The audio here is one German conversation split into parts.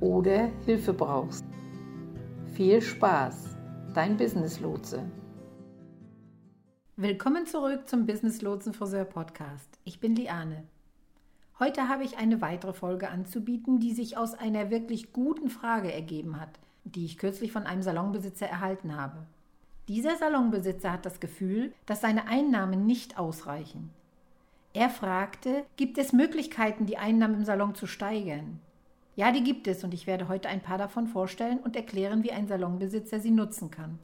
oder Hilfe brauchst. Viel Spaß, dein Business Lotse. Willkommen zurück zum Business Lotsen Friseur Podcast. Ich bin Liane. Heute habe ich eine weitere Folge anzubieten, die sich aus einer wirklich guten Frage ergeben hat, die ich kürzlich von einem Salonbesitzer erhalten habe. Dieser Salonbesitzer hat das Gefühl, dass seine Einnahmen nicht ausreichen. Er fragte, gibt es Möglichkeiten, die Einnahmen im Salon zu steigern? Ja, die gibt es und ich werde heute ein paar davon vorstellen und erklären, wie ein Salonbesitzer sie nutzen kann.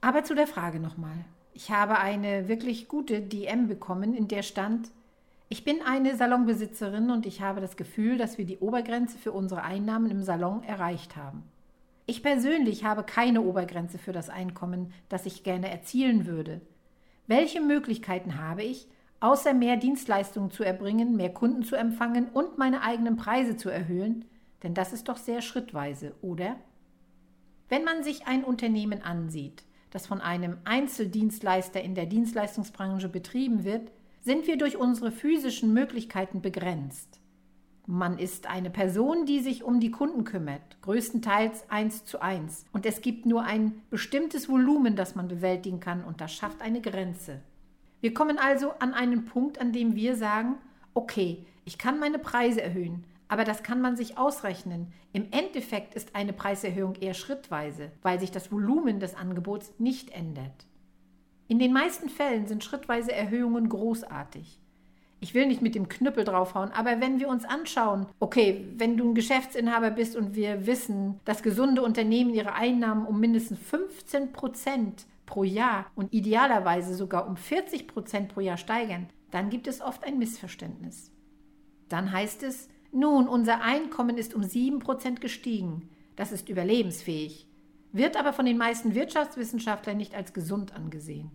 Aber zu der Frage nochmal. Ich habe eine wirklich gute DM bekommen, in der stand, ich bin eine Salonbesitzerin und ich habe das Gefühl, dass wir die Obergrenze für unsere Einnahmen im Salon erreicht haben. Ich persönlich habe keine Obergrenze für das Einkommen, das ich gerne erzielen würde. Welche Möglichkeiten habe ich, außer mehr Dienstleistungen zu erbringen, mehr Kunden zu empfangen und meine eigenen Preise zu erhöhen, denn das ist doch sehr schrittweise, oder? Wenn man sich ein Unternehmen ansieht, das von einem Einzeldienstleister in der Dienstleistungsbranche betrieben wird, sind wir durch unsere physischen Möglichkeiten begrenzt. Man ist eine Person, die sich um die Kunden kümmert, größtenteils eins zu eins, und es gibt nur ein bestimmtes Volumen, das man bewältigen kann, und das schafft eine Grenze. Wir kommen also an einen Punkt, an dem wir sagen, okay, ich kann meine Preise erhöhen, aber das kann man sich ausrechnen. Im Endeffekt ist eine Preiserhöhung eher schrittweise, weil sich das Volumen des Angebots nicht ändert. In den meisten Fällen sind schrittweise Erhöhungen großartig. Ich will nicht mit dem Knüppel draufhauen, aber wenn wir uns anschauen, okay, wenn du ein Geschäftsinhaber bist und wir wissen, dass gesunde Unternehmen ihre Einnahmen um mindestens 15 Prozent pro Jahr und idealerweise sogar um 40 Prozent pro Jahr steigern, dann gibt es oft ein Missverständnis. Dann heißt es, nun, unser Einkommen ist um 7 Prozent gestiegen. Das ist überlebensfähig, wird aber von den meisten Wirtschaftswissenschaftlern nicht als gesund angesehen.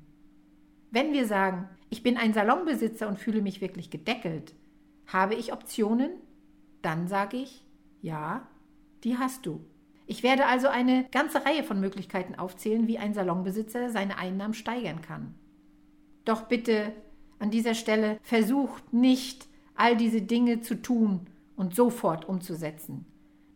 Wenn wir sagen, ich bin ein Salonbesitzer und fühle mich wirklich gedeckelt, habe ich Optionen? Dann sage ich, ja, die hast du. Ich werde also eine ganze Reihe von Möglichkeiten aufzählen, wie ein Salonbesitzer seine Einnahmen steigern kann. Doch bitte an dieser Stelle versucht nicht, all diese Dinge zu tun und sofort umzusetzen.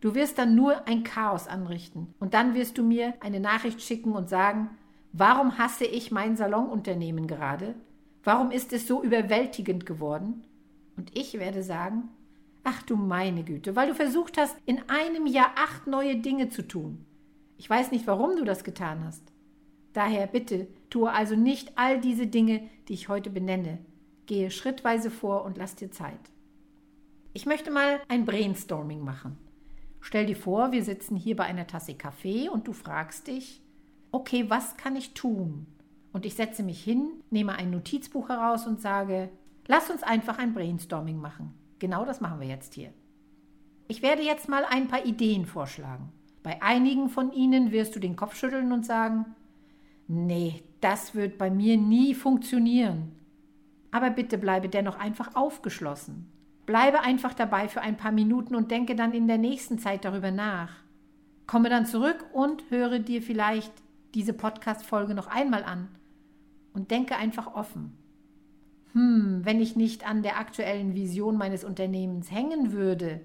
Du wirst dann nur ein Chaos anrichten und dann wirst du mir eine Nachricht schicken und sagen, warum hasse ich mein Salonunternehmen gerade? Warum ist es so überwältigend geworden? Und ich werde sagen, Ach du meine Güte, weil du versucht hast, in einem Jahr acht neue Dinge zu tun. Ich weiß nicht, warum du das getan hast. Daher bitte, tue also nicht all diese Dinge, die ich heute benenne. Gehe schrittweise vor und lass dir Zeit. Ich möchte mal ein Brainstorming machen. Stell dir vor, wir sitzen hier bei einer Tasse Kaffee und du fragst dich, okay, was kann ich tun? Und ich setze mich hin, nehme ein Notizbuch heraus und sage, lass uns einfach ein Brainstorming machen. Genau das machen wir jetzt hier. Ich werde jetzt mal ein paar Ideen vorschlagen. Bei einigen von ihnen wirst du den Kopf schütteln und sagen, nee, das wird bei mir nie funktionieren. Aber bitte bleibe dennoch einfach aufgeschlossen. Bleibe einfach dabei für ein paar Minuten und denke dann in der nächsten Zeit darüber nach. Komme dann zurück und höre dir vielleicht diese Podcast-Folge noch einmal an und denke einfach offen hm, wenn ich nicht an der aktuellen Vision meines Unternehmens hängen würde,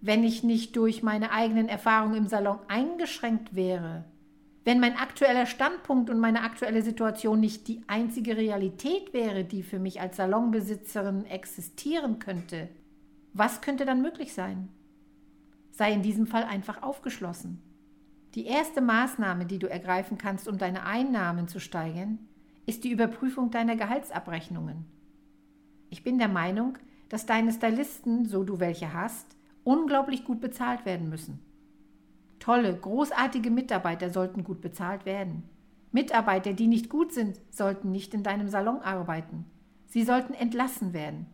wenn ich nicht durch meine eigenen Erfahrungen im Salon eingeschränkt wäre, wenn mein aktueller Standpunkt und meine aktuelle Situation nicht die einzige Realität wäre, die für mich als Salonbesitzerin existieren könnte, was könnte dann möglich sein? Sei in diesem Fall einfach aufgeschlossen. Die erste Maßnahme, die du ergreifen kannst, um deine Einnahmen zu steigern, ist die Überprüfung deiner Gehaltsabrechnungen. Ich bin der Meinung, dass deine Stylisten, so du welche hast, unglaublich gut bezahlt werden müssen. Tolle, großartige Mitarbeiter sollten gut bezahlt werden. Mitarbeiter, die nicht gut sind, sollten nicht in deinem Salon arbeiten. Sie sollten entlassen werden.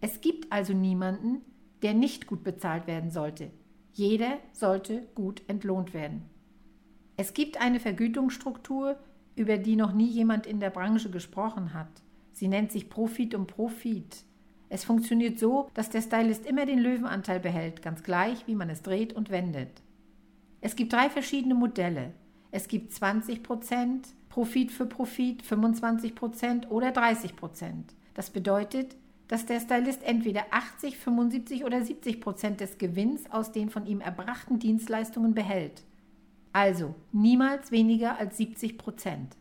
Es gibt also niemanden, der nicht gut bezahlt werden sollte. Jeder sollte gut entlohnt werden. Es gibt eine Vergütungsstruktur, über die noch nie jemand in der Branche gesprochen hat. Sie nennt sich Profit um Profit. Es funktioniert so, dass der Stylist immer den Löwenanteil behält, ganz gleich, wie man es dreht und wendet. Es gibt drei verschiedene Modelle. Es gibt 20% Profit für Profit, 25% oder 30% Das bedeutet, dass der Stylist entweder 80, 75 oder 70 Prozent des Gewinns aus den von ihm erbrachten Dienstleistungen behält. Also niemals weniger als 70 Prozent.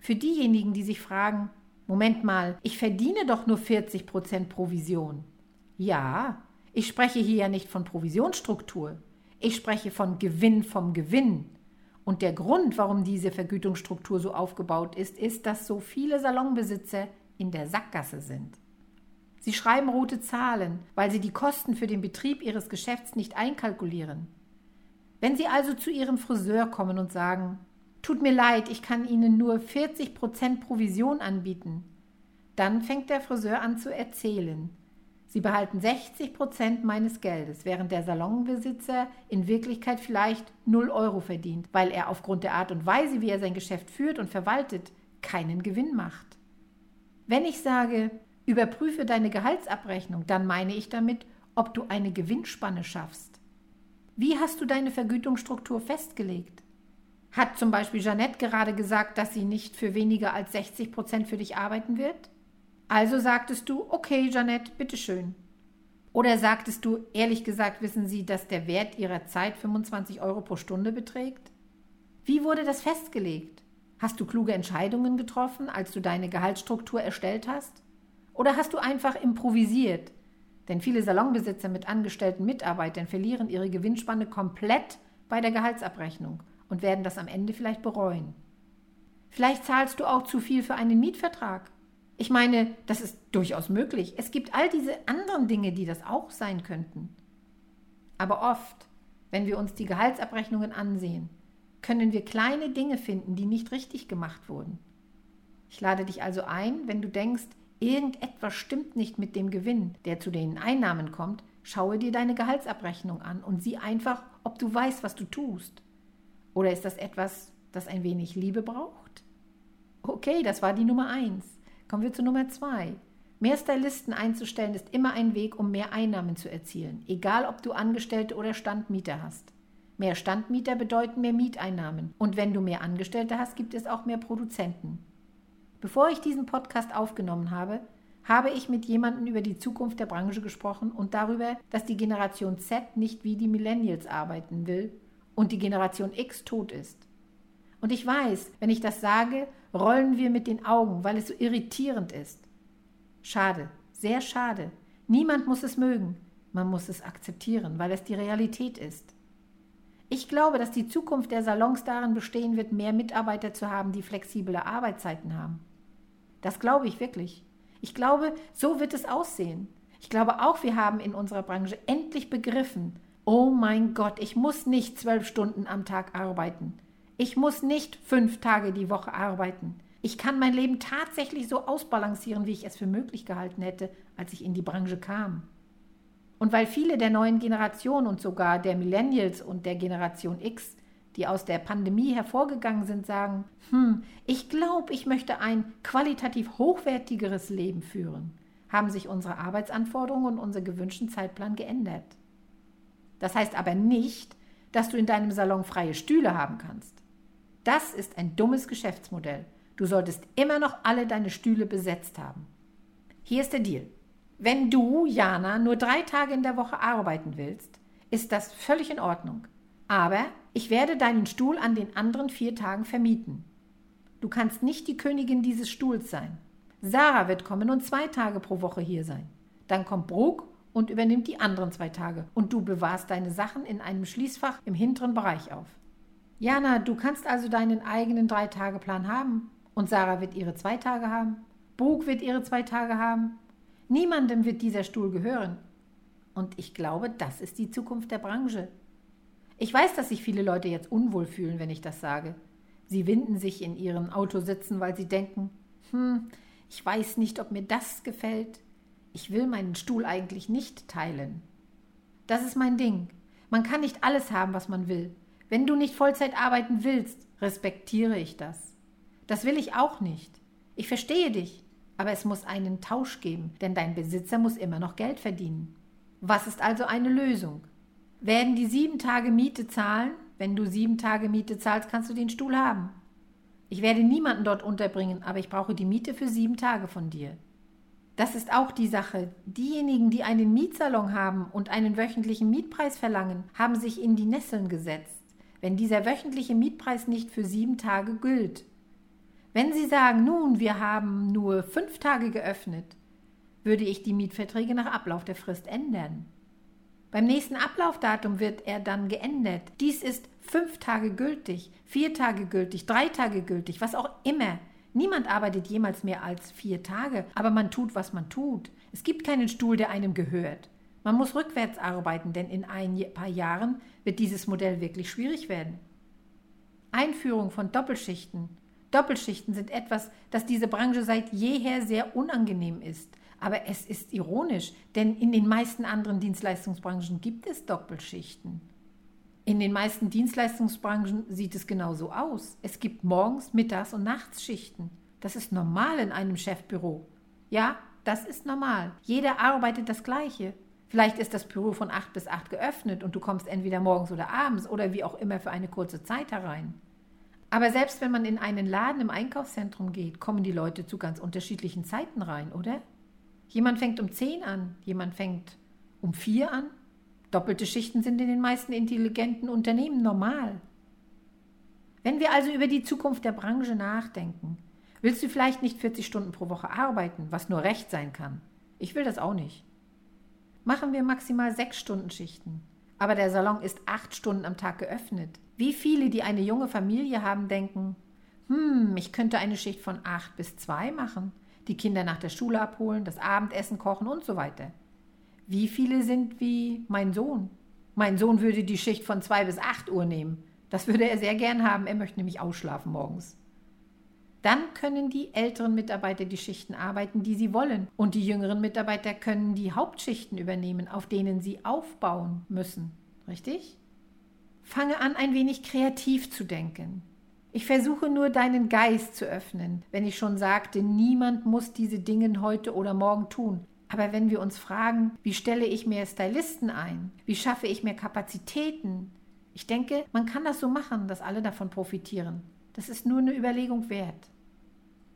Für diejenigen, die sich fragen, Moment mal, ich verdiene doch nur 40 Prozent Provision. Ja, ich spreche hier ja nicht von Provisionsstruktur. Ich spreche von Gewinn vom Gewinn. Und der Grund, warum diese Vergütungsstruktur so aufgebaut ist, ist, dass so viele Salonbesitzer in der Sackgasse sind. Sie schreiben rote Zahlen, weil sie die Kosten für den Betrieb ihres Geschäfts nicht einkalkulieren. Wenn Sie also zu Ihrem Friseur kommen und sagen, Tut mir leid, ich kann Ihnen nur 40% Provision anbieten, dann fängt der Friseur an zu erzählen. Sie behalten 60% meines Geldes, während der Salonbesitzer in Wirklichkeit vielleicht 0 Euro verdient, weil er aufgrund der Art und Weise, wie er sein Geschäft führt und verwaltet, keinen Gewinn macht. Wenn ich sage, Überprüfe deine Gehaltsabrechnung, dann meine ich damit, ob du eine Gewinnspanne schaffst. Wie hast du deine Vergütungsstruktur festgelegt? Hat zum Beispiel Jeannette gerade gesagt, dass sie nicht für weniger als 60 Prozent für dich arbeiten wird? Also sagtest du, okay, Jeannette, bitteschön. Oder sagtest du, ehrlich gesagt, wissen Sie, dass der Wert Ihrer Zeit 25 Euro pro Stunde beträgt? Wie wurde das festgelegt? Hast du kluge Entscheidungen getroffen, als du deine Gehaltsstruktur erstellt hast? Oder hast du einfach improvisiert? Denn viele Salonbesitzer mit angestellten Mitarbeitern verlieren ihre Gewinnspanne komplett bei der Gehaltsabrechnung und werden das am Ende vielleicht bereuen. Vielleicht zahlst du auch zu viel für einen Mietvertrag. Ich meine, das ist durchaus möglich. Es gibt all diese anderen Dinge, die das auch sein könnten. Aber oft, wenn wir uns die Gehaltsabrechnungen ansehen, können wir kleine Dinge finden, die nicht richtig gemacht wurden. Ich lade dich also ein, wenn du denkst, irgendetwas stimmt nicht mit dem Gewinn, der zu den Einnahmen kommt, schaue dir deine Gehaltsabrechnung an und sieh einfach, ob du weißt, was du tust. Oder ist das etwas, das ein wenig Liebe braucht? Okay, das war die Nummer eins. Kommen wir zu Nummer zwei. Mehr Stylisten einzustellen ist immer ein Weg, um mehr Einnahmen zu erzielen, egal ob du Angestellte oder Standmieter hast. Mehr Standmieter bedeuten mehr Mieteinnahmen. Und wenn du mehr Angestellte hast, gibt es auch mehr Produzenten. Bevor ich diesen Podcast aufgenommen habe, habe ich mit jemandem über die Zukunft der Branche gesprochen und darüber, dass die Generation Z nicht wie die Millennials arbeiten will und die Generation X tot ist. Und ich weiß, wenn ich das sage, rollen wir mit den Augen, weil es so irritierend ist. Schade, sehr schade. Niemand muss es mögen, man muss es akzeptieren, weil es die Realität ist. Ich glaube, dass die Zukunft der Salons darin bestehen wird, mehr Mitarbeiter zu haben, die flexible Arbeitszeiten haben. Das glaube ich wirklich. Ich glaube, so wird es aussehen. Ich glaube auch, wir haben in unserer Branche endlich begriffen, oh mein Gott, ich muss nicht zwölf Stunden am Tag arbeiten. Ich muss nicht fünf Tage die Woche arbeiten. Ich kann mein Leben tatsächlich so ausbalancieren, wie ich es für möglich gehalten hätte, als ich in die Branche kam. Und weil viele der neuen Generation und sogar der Millennials und der Generation X die aus der Pandemie hervorgegangen sind, sagen, hm, ich glaube, ich möchte ein qualitativ hochwertigeres Leben führen, haben sich unsere Arbeitsanforderungen und unser gewünschten Zeitplan geändert. Das heißt aber nicht, dass du in deinem Salon freie Stühle haben kannst. Das ist ein dummes Geschäftsmodell. Du solltest immer noch alle deine Stühle besetzt haben. Hier ist der Deal. Wenn du, Jana, nur drei Tage in der Woche arbeiten willst, ist das völlig in Ordnung. Aber ich werde deinen Stuhl an den anderen vier Tagen vermieten. Du kannst nicht die Königin dieses Stuhls sein. Sarah wird kommen und zwei Tage pro Woche hier sein. Dann kommt Brooke und übernimmt die anderen zwei Tage und du bewahrst deine Sachen in einem Schließfach im hinteren Bereich auf. Jana, du kannst also deinen eigenen Drei-Tage-Plan haben. Und Sarah wird ihre zwei Tage haben. Bug wird ihre zwei Tage haben. Niemandem wird dieser Stuhl gehören. Und ich glaube, das ist die Zukunft der Branche. Ich weiß, dass sich viele Leute jetzt unwohl fühlen, wenn ich das sage. Sie winden sich in ihren Autositzen, weil sie denken, hm, ich weiß nicht, ob mir das gefällt. Ich will meinen Stuhl eigentlich nicht teilen. Das ist mein Ding. Man kann nicht alles haben, was man will. Wenn du nicht Vollzeit arbeiten willst, respektiere ich das. Das will ich auch nicht. Ich verstehe dich, aber es muss einen Tausch geben, denn dein Besitzer muss immer noch Geld verdienen. Was ist also eine Lösung? Werden die sieben Tage Miete zahlen? Wenn du sieben Tage Miete zahlst, kannst du den Stuhl haben. Ich werde niemanden dort unterbringen, aber ich brauche die Miete für sieben Tage von dir. Das ist auch die Sache. Diejenigen, die einen Mietsalon haben und einen wöchentlichen Mietpreis verlangen, haben sich in die Nesseln gesetzt, wenn dieser wöchentliche Mietpreis nicht für sieben Tage gilt. Wenn Sie sagen, nun, wir haben nur fünf Tage geöffnet, würde ich die Mietverträge nach Ablauf der Frist ändern. Beim nächsten Ablaufdatum wird er dann geändert. Dies ist fünf Tage gültig, vier Tage gültig, drei Tage gültig, was auch immer. Niemand arbeitet jemals mehr als vier Tage, aber man tut, was man tut. Es gibt keinen Stuhl, der einem gehört. Man muss rückwärts arbeiten, denn in ein paar Jahren wird dieses Modell wirklich schwierig werden. Einführung von Doppelschichten. Doppelschichten sind etwas, das diese Branche seit jeher sehr unangenehm ist. Aber es ist ironisch, denn in den meisten anderen Dienstleistungsbranchen gibt es Doppelschichten. In den meisten Dienstleistungsbranchen sieht es genauso aus. Es gibt morgens, mittags und Nachtsschichten. Das ist normal in einem Chefbüro. Ja, das ist normal. Jeder arbeitet das Gleiche. Vielleicht ist das Büro von 8 bis 8 geöffnet und du kommst entweder morgens oder abends oder wie auch immer für eine kurze Zeit herein. Aber selbst wenn man in einen Laden im Einkaufszentrum geht, kommen die Leute zu ganz unterschiedlichen Zeiten rein, oder? Jemand fängt um 10 an, jemand fängt um 4 an. Doppelte Schichten sind in den meisten intelligenten Unternehmen normal. Wenn wir also über die Zukunft der Branche nachdenken, willst du vielleicht nicht 40 Stunden pro Woche arbeiten, was nur recht sein kann. Ich will das auch nicht. Machen wir maximal 6 Stunden Schichten. Aber der Salon ist 8 Stunden am Tag geöffnet. Wie viele, die eine junge Familie haben, denken, hm, ich könnte eine Schicht von 8 bis 2 machen die Kinder nach der Schule abholen, das Abendessen kochen und so weiter. Wie viele sind wie mein Sohn? Mein Sohn würde die Schicht von zwei bis acht Uhr nehmen. Das würde er sehr gern haben. Er möchte nämlich ausschlafen morgens. Dann können die älteren Mitarbeiter die Schichten arbeiten, die sie wollen. Und die jüngeren Mitarbeiter können die Hauptschichten übernehmen, auf denen sie aufbauen müssen. Richtig? Fange an, ein wenig kreativ zu denken. Ich versuche nur deinen Geist zu öffnen, wenn ich schon sagte, niemand muss diese Dinge heute oder morgen tun. Aber wenn wir uns fragen, wie stelle ich mehr Stylisten ein? Wie schaffe ich mehr Kapazitäten? Ich denke, man kann das so machen, dass alle davon profitieren. Das ist nur eine Überlegung wert.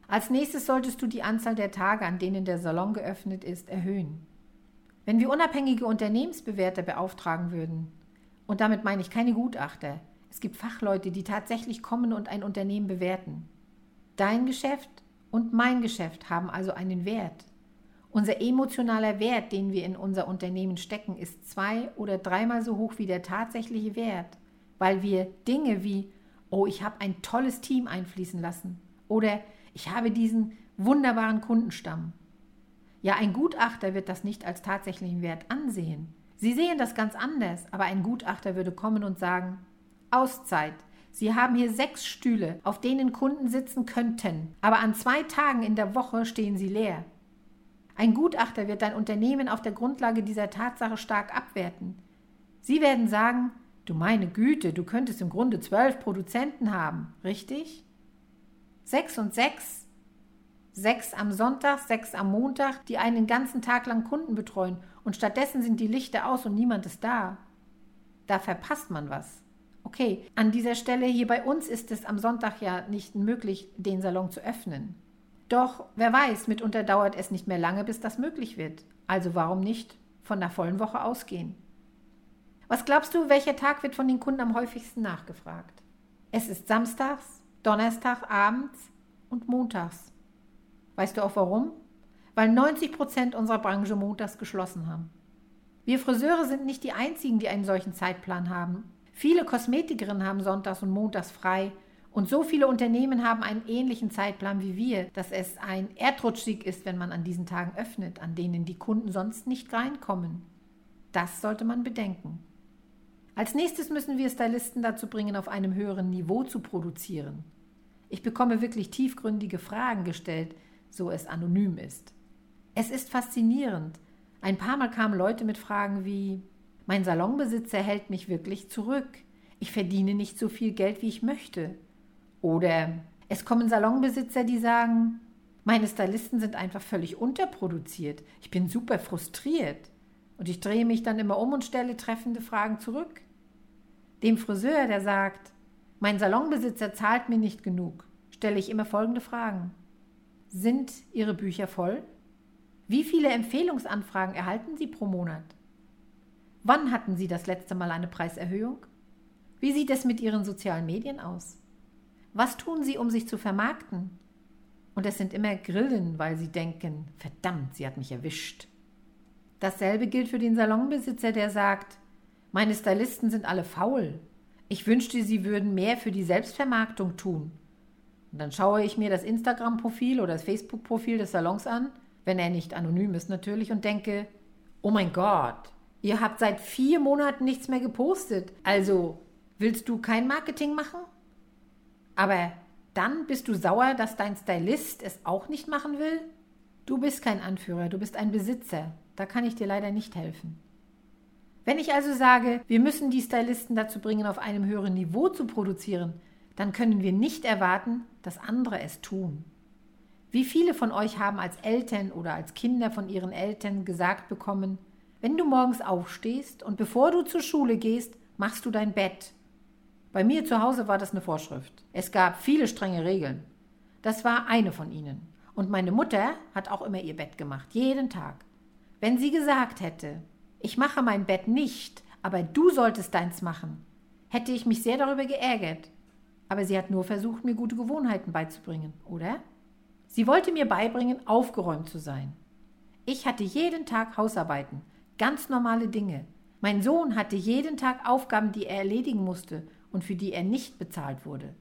Als nächstes solltest du die Anzahl der Tage, an denen der Salon geöffnet ist, erhöhen. Wenn wir unabhängige Unternehmensbewerter beauftragen würden, und damit meine ich keine Gutachter, es gibt Fachleute, die tatsächlich kommen und ein Unternehmen bewerten. Dein Geschäft und mein Geschäft haben also einen Wert. Unser emotionaler Wert, den wir in unser Unternehmen stecken, ist zwei oder dreimal so hoch wie der tatsächliche Wert, weil wir Dinge wie, oh, ich habe ein tolles Team einfließen lassen oder ich habe diesen wunderbaren Kundenstamm. Ja, ein Gutachter wird das nicht als tatsächlichen Wert ansehen. Sie sehen das ganz anders, aber ein Gutachter würde kommen und sagen, Auszeit. Sie haben hier sechs Stühle, auf denen Kunden sitzen könnten, aber an zwei Tagen in der Woche stehen sie leer. Ein Gutachter wird dein Unternehmen auf der Grundlage dieser Tatsache stark abwerten. Sie werden sagen, du meine Güte, du könntest im Grunde zwölf Produzenten haben, richtig? Sechs und sechs? Sechs am Sonntag, sechs am Montag, die einen ganzen Tag lang Kunden betreuen und stattdessen sind die Lichter aus und niemand ist da. Da verpasst man was. Okay, an dieser Stelle hier bei uns ist es am Sonntag ja nicht möglich, den Salon zu öffnen. Doch wer weiß, mitunter dauert es nicht mehr lange, bis das möglich wird. Also warum nicht von der vollen Woche ausgehen? Was glaubst du, welcher Tag wird von den Kunden am häufigsten nachgefragt? Es ist samstags, Donnerstag abends und montags. Weißt du auch warum? Weil 90 Prozent unserer Branche montags geschlossen haben. Wir Friseure sind nicht die einzigen, die einen solchen Zeitplan haben. Viele Kosmetikerinnen haben sonntags und montags frei und so viele Unternehmen haben einen ähnlichen Zeitplan wie wir, dass es ein Erdrutschsieg ist, wenn man an diesen Tagen öffnet, an denen die Kunden sonst nicht reinkommen. Das sollte man bedenken. Als nächstes müssen wir Stylisten dazu bringen, auf einem höheren Niveau zu produzieren. Ich bekomme wirklich tiefgründige Fragen gestellt, so es anonym ist. Es ist faszinierend. Ein paar Mal kamen Leute mit Fragen wie Mein Salonbesitzer hält mich wirklich zurück. Ich verdiene nicht so viel Geld, wie ich möchte. Oder es kommen Salonbesitzer, die sagen, meine Stylisten sind einfach völlig unterproduziert. Ich bin super frustriert. Und ich drehe mich dann immer um und stelle treffende Fragen zurück. Dem Friseur, der sagt, mein Salonbesitzer zahlt mir nicht genug, stelle ich immer folgende Fragen. Sind Ihre Bücher voll? Wie viele Empfehlungsanfragen erhalten Sie pro Monat? Wann hatten Sie das letzte Mal eine Preiserhöhung? Wie sieht es mit Ihren sozialen Medien aus? Was tun Sie, um sich zu vermarkten? Und es sind immer Grillen, weil Sie denken, verdammt, sie hat mich erwischt. Dasselbe gilt für den Salonbesitzer, der sagt, meine Stylisten sind alle faul. Ich wünschte, sie würden mehr für die Selbstvermarktung tun. Und dann schaue ich mir das Instagram-Profil oder das Facebook-Profil des Salons an, wenn er nicht anonym ist natürlich, und denke, oh mein Gott, ihr habt seit vier Monaten nichts mehr gepostet. Also, willst du kein Marketing machen? Aber dann bist du sauer, dass dein Stylist es auch nicht machen will? Du bist kein Anführer, du bist ein Besitzer. Da kann ich dir leider nicht helfen. Wenn ich also sage, wir müssen die Stylisten dazu bringen, auf einem höheren Niveau zu produzieren, dann können wir nicht erwarten, dass andere es tun. Wie viele von euch haben als Eltern oder als Kinder von ihren Eltern gesagt bekommen, wenn du morgens aufstehst und bevor du zur Schule gehst, machst du dein Bett. Bei mir zu Hause war das eine Vorschrift. Es gab viele strenge Regeln. Das war eine von ihnen. Und meine Mutter hat auch immer ihr Bett gemacht, jeden Tag. Wenn sie gesagt hätte, ich mache mein Bett nicht, aber du solltest deins machen, hätte ich mich sehr darüber geärgert. Aber sie hat nur versucht, mir gute Gewohnheiten beizubringen, oder? Sie wollte mir beibringen, aufgeräumt zu sein. Ich hatte jeden Tag Hausarbeiten, ganz normale Dinge. Mein Sohn hatte jeden Tag Aufgaben, die er erledigen musste und für die er nicht bezahlt wurde.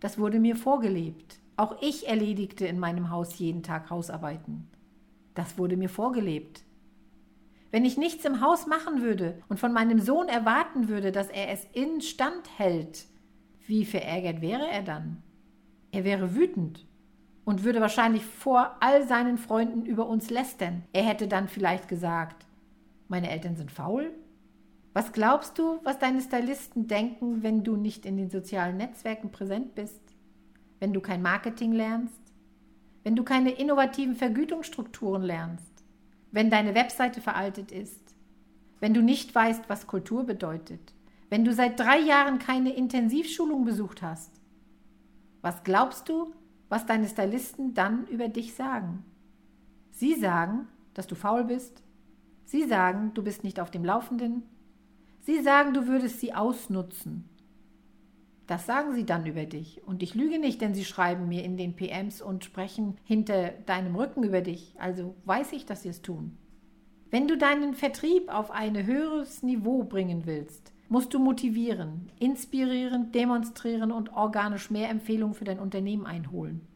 Das wurde mir vorgelebt. Auch ich erledigte in meinem Haus jeden Tag Hausarbeiten. Das wurde mir vorgelebt. Wenn ich nichts im Haus machen würde und von meinem Sohn erwarten würde, dass er es instand hält, wie verärgert wäre er dann? Er wäre wütend und würde wahrscheinlich vor all seinen Freunden über uns lästern. Er hätte dann vielleicht gesagt, meine Eltern sind faul? Was glaubst du, was deine Stylisten denken, wenn du nicht in den sozialen Netzwerken präsent bist? Wenn du kein Marketing lernst? Wenn du keine innovativen Vergütungsstrukturen lernst? wenn deine Webseite veraltet ist, wenn du nicht weißt, was Kultur bedeutet, wenn du seit drei Jahren keine Intensivschulung besucht hast. Was glaubst du, was deine Stylisten dann über dich sagen? Sie sagen, dass du faul bist. Sie sagen, du bist nicht auf dem Laufenden. Sie sagen, du würdest sie ausnutzen. Das sagen sie dann über dich. Und ich lüge nicht, denn sie schreiben mir in den PMs und sprechen hinter deinem Rücken über dich. Also weiß ich, dass sie es tun. Wenn du deinen Vertrieb auf ein höheres Niveau bringen willst, musst du motivieren, inspirieren, demonstrieren und organisch mehr Empfehlungen für dein Unternehmen einholen.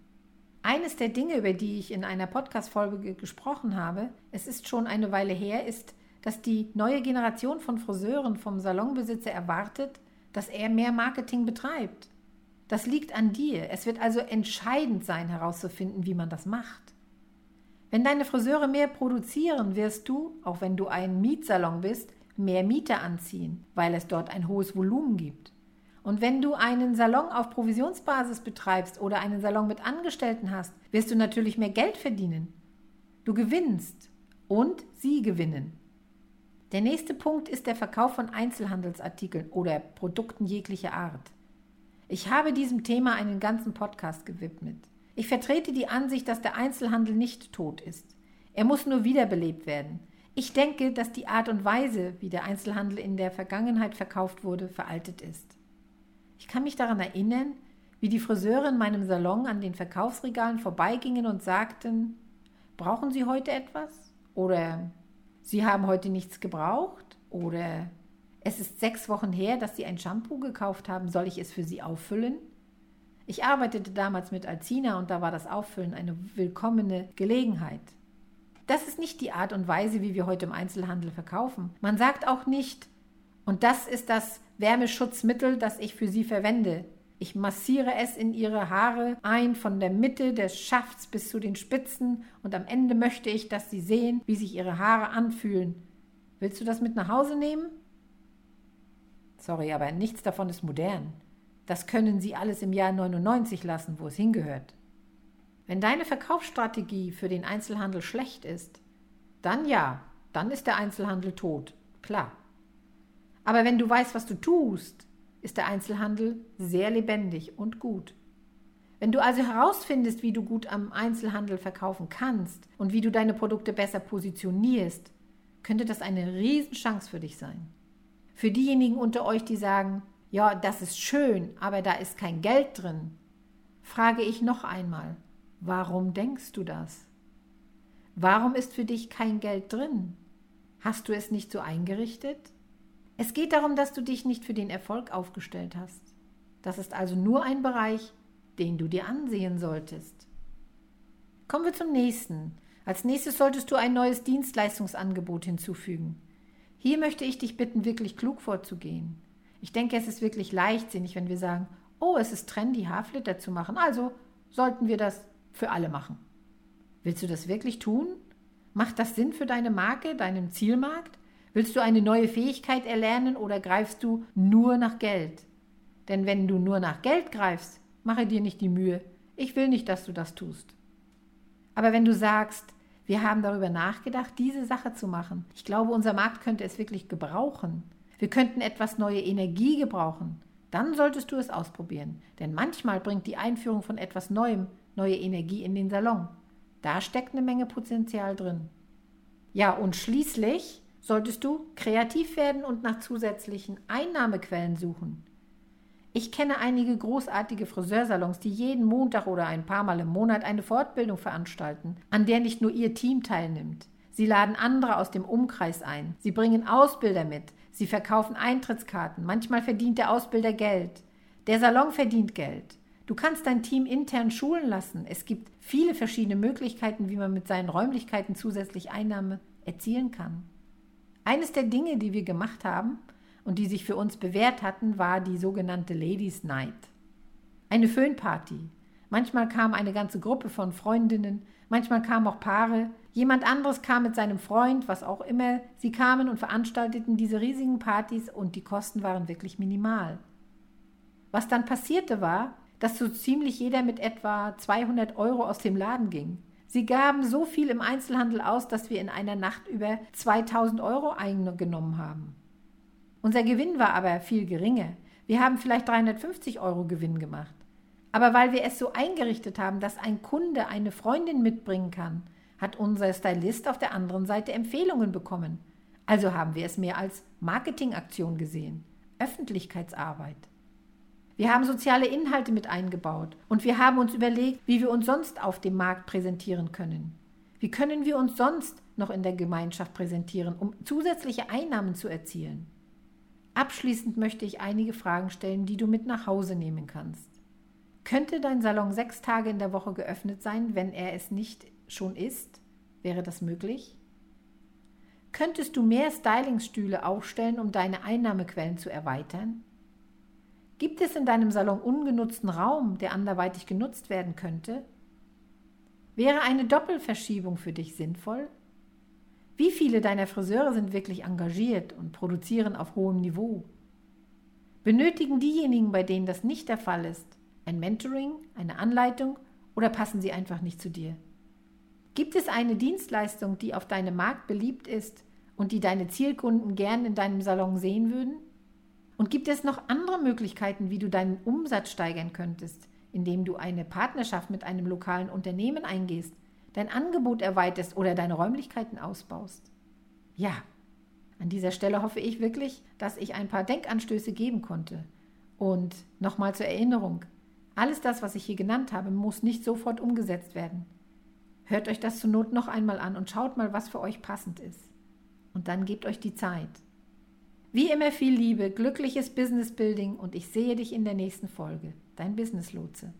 Eines der Dinge, über die ich in einer Podcast-Folge gesprochen habe, es ist schon eine Weile her, ist, dass die neue Generation von Friseuren vom Salonbesitzer erwartet, dass er mehr Marketing betreibt. Das liegt an dir. Es wird also entscheidend sein, herauszufinden, wie man das macht. Wenn deine Friseure mehr produzieren, wirst du, auch wenn du ein Mietsalon bist, mehr Mieter anziehen, weil es dort ein hohes Volumen gibt. Und wenn du einen Salon auf Provisionsbasis betreibst oder einen Salon mit Angestellten hast, wirst du natürlich mehr Geld verdienen. Du gewinnst und sie gewinnen. Der nächste Punkt ist der Verkauf von Einzelhandelsartikeln oder Produkten jeglicher Art. Ich habe diesem Thema einen ganzen Podcast gewidmet. Ich vertrete die Ansicht, dass der Einzelhandel nicht tot ist. Er muss nur wiederbelebt werden. Ich denke, dass die Art und Weise, wie der Einzelhandel in der Vergangenheit verkauft wurde, veraltet ist. Ich kann mich daran erinnern, wie die Friseure in meinem Salon an den Verkaufsregalen vorbeigingen und sagten, brauchen Sie heute etwas? Oder Sie haben heute nichts gebraucht oder Es ist sechs Wochen her, dass Sie ein Shampoo gekauft haben. Soll ich es für Sie auffüllen? Ich arbeitete damals mit Alzina und da war das Auffüllen eine willkommene Gelegenheit. Das ist nicht die Art und Weise, wie wir heute im Einzelhandel verkaufen. Man sagt auch nicht, und das ist das Wärmeschutzmittel, das ich für Sie verwende. Ich massiere es in Ihre Haare ein, von der Mitte des Schafts bis zu den Spitzen, und am Ende möchte ich, dass Sie sehen, wie sich Ihre Haare anfühlen. Willst du das mit nach Hause nehmen? Sorry, aber nichts davon ist modern. Das können Sie alles im Jahr 99 lassen, wo es hingehört. Wenn deine Verkaufsstrategie für den Einzelhandel schlecht ist, dann ja, dann ist der Einzelhandel tot, klar. Aber wenn du weißt, was du tust, ist der Einzelhandel sehr lebendig und gut. Wenn du also herausfindest, wie du gut am Einzelhandel verkaufen kannst und wie du deine Produkte besser positionierst, könnte das eine Riesenchance für dich sein. Für diejenigen unter euch, die sagen, ja, das ist schön, aber da ist kein Geld drin, frage ich noch einmal, warum denkst du das? Warum ist für dich kein Geld drin? Hast du es nicht so eingerichtet? Es geht darum, dass du dich nicht für den Erfolg aufgestellt hast. Das ist also nur ein Bereich, den du dir ansehen solltest. Kommen wir zum nächsten. Als nächstes solltest du ein neues Dienstleistungsangebot hinzufügen. Hier möchte ich dich bitten, wirklich klug vorzugehen. Ich denke, es ist wirklich leichtsinnig, wenn wir sagen, oh, es ist trendy, Haarflitter zu machen, also sollten wir das für alle machen. Willst du das wirklich tun? Macht das Sinn für deine Marke, deinen Zielmarkt? Willst du eine neue Fähigkeit erlernen oder greifst du nur nach Geld? Denn wenn du nur nach Geld greifst, mache dir nicht die Mühe. Ich will nicht, dass du das tust. Aber wenn du sagst, wir haben darüber nachgedacht, diese Sache zu machen. Ich glaube, unser Markt könnte es wirklich gebrauchen. Wir könnten etwas neue Energie gebrauchen. Dann solltest du es ausprobieren. Denn manchmal bringt die Einführung von etwas Neuem neue Energie in den Salon. Da steckt eine Menge Potenzial drin. Ja, und schließlich solltest du kreativ werden und nach zusätzlichen Einnahmequellen suchen. Ich kenne einige großartige Friseursalons, die jeden Montag oder ein paar Mal im Monat eine Fortbildung veranstalten, an der nicht nur ihr Team teilnimmt. Sie laden andere aus dem Umkreis ein. Sie bringen Ausbilder mit. Sie verkaufen Eintrittskarten. Manchmal verdient der Ausbilder Geld. Der Salon verdient Geld. Du kannst dein Team intern schulen lassen. Es gibt viele verschiedene Möglichkeiten, wie man mit seinen Räumlichkeiten zusätzlich Einnahme erzielen kann. Eines der Dinge, die wir gemacht haben, und die sich für uns bewährt hatten, war die sogenannte Ladies Night. Eine Föhnparty. Manchmal kam eine ganze Gruppe von Freundinnen, manchmal kamen auch Paare, jemand anderes kam mit seinem Freund, was auch immer. Sie kamen und veranstalteten diese riesigen Partys und die Kosten waren wirklich minimal. Was dann passierte war, dass so ziemlich jeder mit etwa 200 Euro aus dem Laden ging. Sie gaben so viel im Einzelhandel aus, dass wir in einer Nacht über 2000 Euro eingenommen haben. Unser Gewinn war aber viel geringer. Wir haben vielleicht 350 Euro Gewinn gemacht. Aber weil wir es so eingerichtet haben, dass ein Kunde eine Freundin mitbringen kann, hat unser Stylist auf der anderen Seite Empfehlungen bekommen. Also haben wir es mehr als Marketingaktion gesehen, Öffentlichkeitsarbeit. Wir haben soziale Inhalte mit eingebaut und wir haben uns überlegt, wie wir uns sonst auf dem Markt präsentieren können. Wie können wir uns sonst noch in der Gemeinschaft präsentieren, um zusätzliche Einnahmen zu erzielen? Abschließend möchte ich einige Fragen stellen, die du mit nach Hause nehmen kannst. Könnte dein Salon sechs Tage in der Woche geöffnet sein, wenn er es nicht schon ist? Wäre das möglich? Könntest du mehr Stylingsstühle aufstellen, um deine Einnahmequellen zu erweitern? Gibt es in deinem Salon ungenutzten Raum, der anderweitig genutzt werden könnte? Wäre eine Doppelverschiebung für dich sinnvoll? Wie viele deiner Friseure sind wirklich engagiert und produzieren auf hohem Niveau? Benötigen diejenigen, bei denen das nicht der Fall ist, ein Mentoring, eine Anleitung oder passen sie einfach nicht zu dir? Gibt es eine Dienstleistung, die auf deinem Markt beliebt ist und die deine Zielkunden gern in deinem Salon sehen würden? Und gibt es noch andere Möglichkeiten, wie du deinen Umsatz steigern könntest, indem du eine Partnerschaft mit einem lokalen Unternehmen eingehst dein Angebot erweiterst oder deine Räumlichkeiten ausbaust. Ja, an dieser Stelle hoffe ich wirklich, dass ich ein paar Denkanstöße geben konnte. Und nochmal zur Erinnerung, alles das, was ich hier genannt habe, muss nicht sofort umgesetzt werden. Hört euch das zur Not noch einmal an und schaut mal, was für euch passend ist. Und dann gebt euch die Zeit. Wie immer viel Liebe, glückliches Business Building und ich sehe dich in der nächsten Folge. Dein Business Lotse.